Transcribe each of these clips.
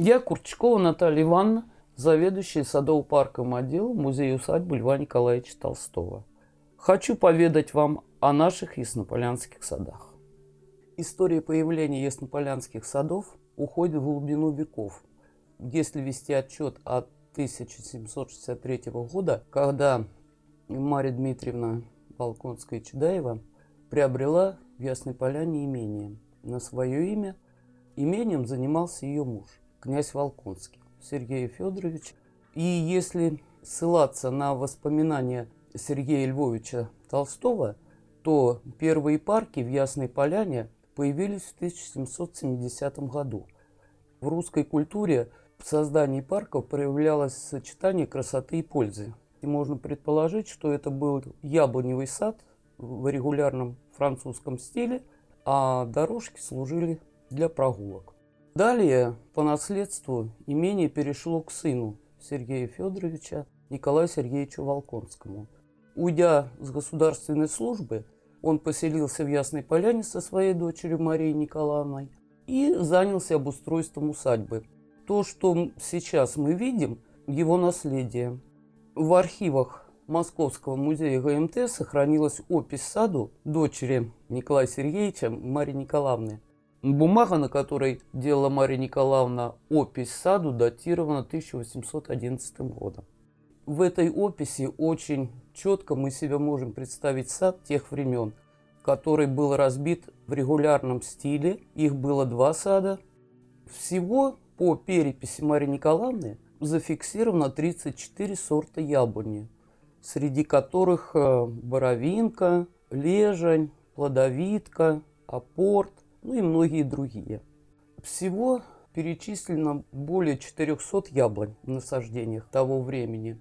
Я Курчакова Наталья Ивановна, заведующая садово-парковым отделом музея-усадьбы Льва Николаевича Толстого. Хочу поведать вам о наших яснополянских садах. История появления яснополянских садов уходит в глубину веков. Если вести отчет от 1763 года, когда Марья Дмитриевна Волконская-Чудаева приобрела в Ясной Поляне имение на свое имя. Имением занимался ее муж, князь Волконский, Сергей Федорович. И если ссылаться на воспоминания Сергея Львовича Толстого, то первые парки в Ясной Поляне появились в 1770 году. В русской культуре в создании парков проявлялось сочетание красоты и пользы. И можно предположить, что это был яблоневый сад в регулярном французском стиле, а дорожки служили для прогулок. Далее по наследству имение перешло к сыну Сергея Федоровича Николаю Сергеевичу Волконскому. Уйдя с государственной службы, он поселился в Ясной Поляне со своей дочерью Марией Николаевной и занялся обустройством усадьбы. То, что сейчас мы видим, его наследие. В архивах Московского музея ГМТ сохранилась опись саду дочери Николая Сергеевича Марии Николаевны. Бумага, на которой делала Мария Николаевна опись саду, датирована 1811 годом. В этой описи очень четко мы себе можем представить сад тех времен, который был разбит в регулярном стиле. Их было два сада. Всего по переписи Марии Николаевны зафиксировано 34 сорта яблони, среди которых э, боровинка, лежань, плодовитка, апорт, ну и многие другие. Всего перечислено более 400 яблонь в насаждениях того времени.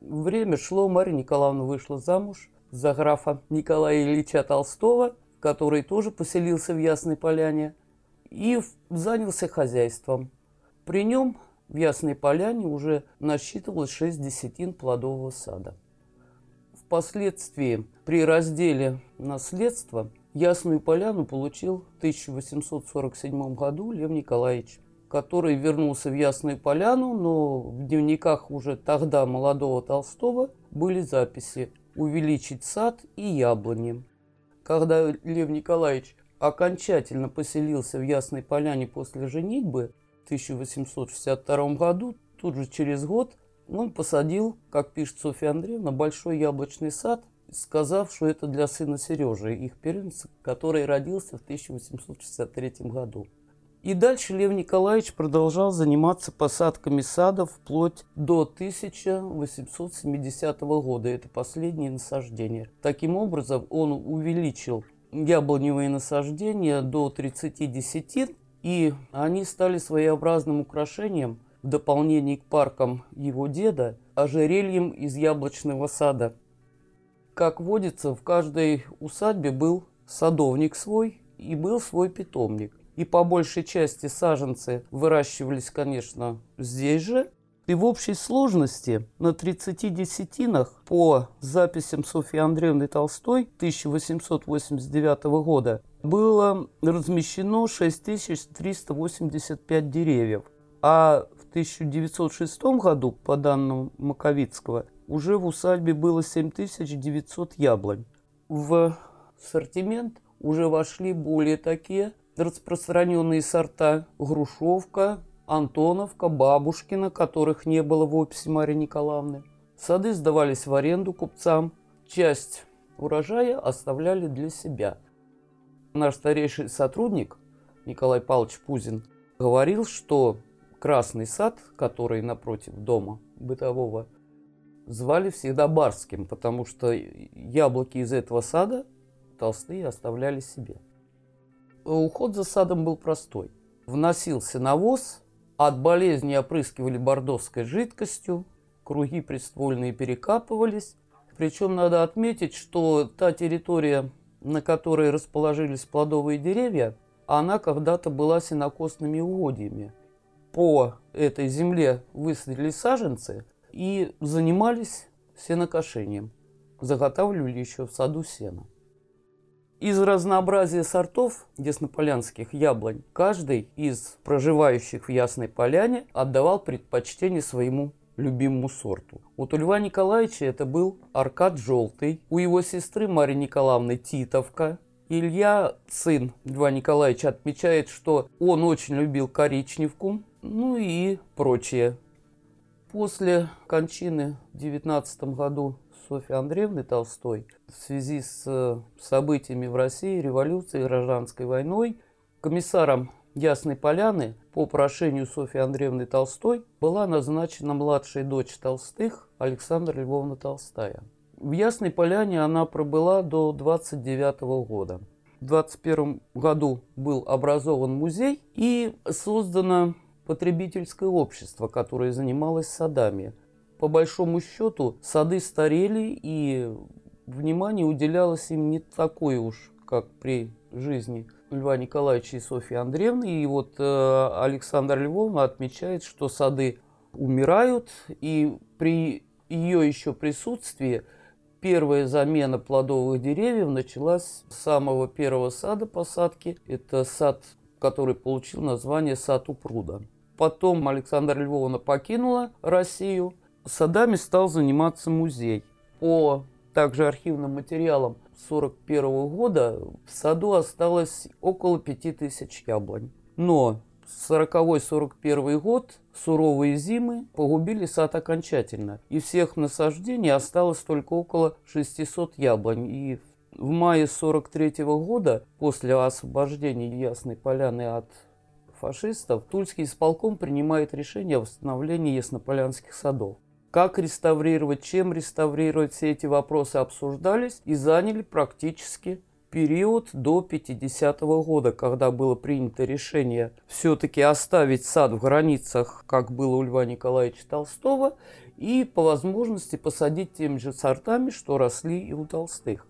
Время шло, Мария Николаевна вышла замуж за графа Николая Ильича Толстого, который тоже поселился в Ясной Поляне, и занялся хозяйством. При нем в Ясной Поляне уже насчитывалось 6 десятин плодового сада. Впоследствии при разделе наследства Ясную Поляну получил в 1847 году Лев Николаевич, который вернулся в Ясную Поляну, но в дневниках уже тогда молодого Толстого были записи «Увеличить сад и яблони». Когда Лев Николаевич окончательно поселился в Ясной Поляне после женитьбы, 1862 году, тут же через год, он посадил, как пишет Софья Андреевна, большой яблочный сад, сказав, что это для сына Сережи, их первенца, который родился в 1863 году. И дальше Лев Николаевич продолжал заниматься посадками садов вплоть до 1870 года. Это последние насаждения. Таким образом, он увеличил яблоневые насаждения до 30 десятин и они стали своеобразным украшением в дополнение к паркам его деда, ожерельем из яблочного сада. Как водится, в каждой усадьбе был садовник свой и был свой питомник. И по большей части саженцы выращивались, конечно, здесь же. И в общей сложности на 30 десятинах по записям Софьи Андреевны Толстой 1889 года было размещено 6385 деревьев, а в 1906 году, по данным Маковицкого, уже в усадьбе было 7900 яблонь. В ассортимент уже вошли более такие распространенные сорта грушевка, Антоновка, Бабушкина, которых не было в описи Марии Николаевны. Сады сдавались в аренду купцам. Часть урожая оставляли для себя – Наш старейший сотрудник Николай Павлович Пузин говорил, что Красный сад, который напротив дома бытового, звали всегда Барским, потому что яблоки из этого сада толстые оставляли себе. Уход за садом был простой. Вносился навоз, от болезни опрыскивали бордовской жидкостью, круги приствольные перекапывались. Причем надо отметить, что та территория, на которой расположились плодовые деревья, она когда-то была сенокосными угодьями. По этой земле высадили саженцы и занимались сенокошением. Заготавливали еще в саду сено. Из разнообразия сортов яснополянских яблонь каждый из проживающих в Ясной Поляне отдавал предпочтение своему любимому сорту. У Льва Николаевича это был Аркад Желтый, у его сестры Марии Николаевны Титовка. Илья, сын Льва Николаевича, отмечает, что он очень любил коричневку, ну и прочее. После кончины в 19 году Софьи Андреевны Толстой в связи с э, событиями в России, революцией, гражданской войной, комиссаром Ясной Поляны по прошению Софьи Андреевны Толстой была назначена младшая дочь Толстых Александра Львовна Толстая. В Ясной Поляне она пробыла до 29 года. В 21 году был образован музей и создано потребительское общество, которое занималось садами. По большому счету сады старели и внимание уделялось им не такое уж, как при жизни Льва Николаевича и Софьи Андреевны. И вот э, Александр Львовна отмечает, что сады умирают, и при ее еще присутствии первая замена плодовых деревьев началась с самого первого сада посадки. Это сад, который получил название «Сад у пруда». Потом Александра Львовна покинула Россию. Садами стал заниматься музей. По также архивным материалам 1941 года в саду осталось около 5000 яблонь. Но 40-41 год, суровые зимы, погубили сад окончательно. И всех насаждений осталось только около 600 яблонь. И в мае 43 года, после освобождения Ясной Поляны от фашистов, Тульский исполком принимает решение о восстановлении яснополянских садов. Как реставрировать, чем реставрировать, все эти вопросы обсуждались и заняли практически период до 50 -го года, когда было принято решение все-таки оставить сад в границах, как было у Льва Николаевича Толстого, и по возможности посадить теми же сортами, что росли и у Толстых.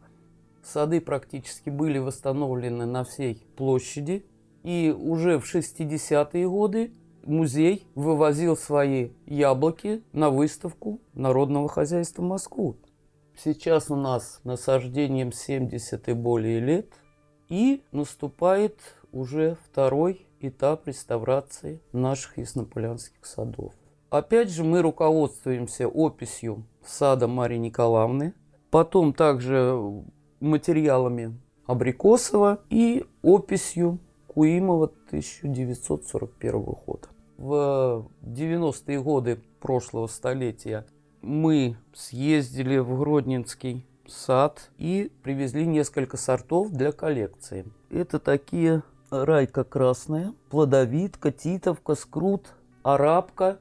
Сады практически были восстановлены на всей площади, и уже в 60-е годы музей вывозил свои яблоки на выставку народного хозяйства в Москву. Сейчас у нас насаждением 70 и более лет, и наступает уже второй этап реставрации наших яснополянских садов. Опять же, мы руководствуемся описью сада Марии Николаевны, потом также материалами Абрикосова и описью Куимова 1941 года. В 90-е годы прошлого столетия мы съездили в Гродненский сад и привезли несколько сортов для коллекции. Это такие райка красная, плодовитка, титовка, скрут, арабка.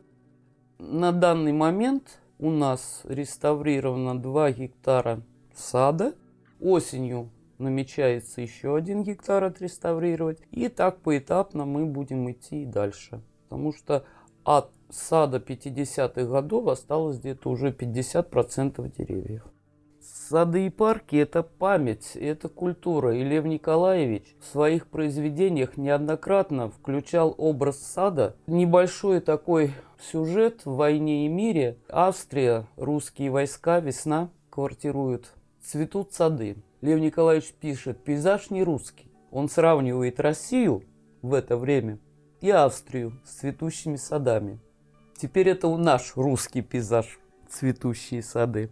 На данный момент у нас реставрировано 2 гектара сада. Осенью намечается еще один гектар отреставрировать. И так поэтапно мы будем идти дальше. Потому что от сада 50-х годов осталось где-то уже 50% деревьев. Сады и парки – это память, это культура. И Лев Николаевич в своих произведениях неоднократно включал образ сада. Небольшой такой сюжет в «Войне и мире». Австрия, русские войска, весна, квартируют. Цветут сады. Лев Николаевич пишет, пейзаж не русский. Он сравнивает Россию в это время и Австрию с цветущими садами. Теперь это наш русский пейзаж, цветущие сады.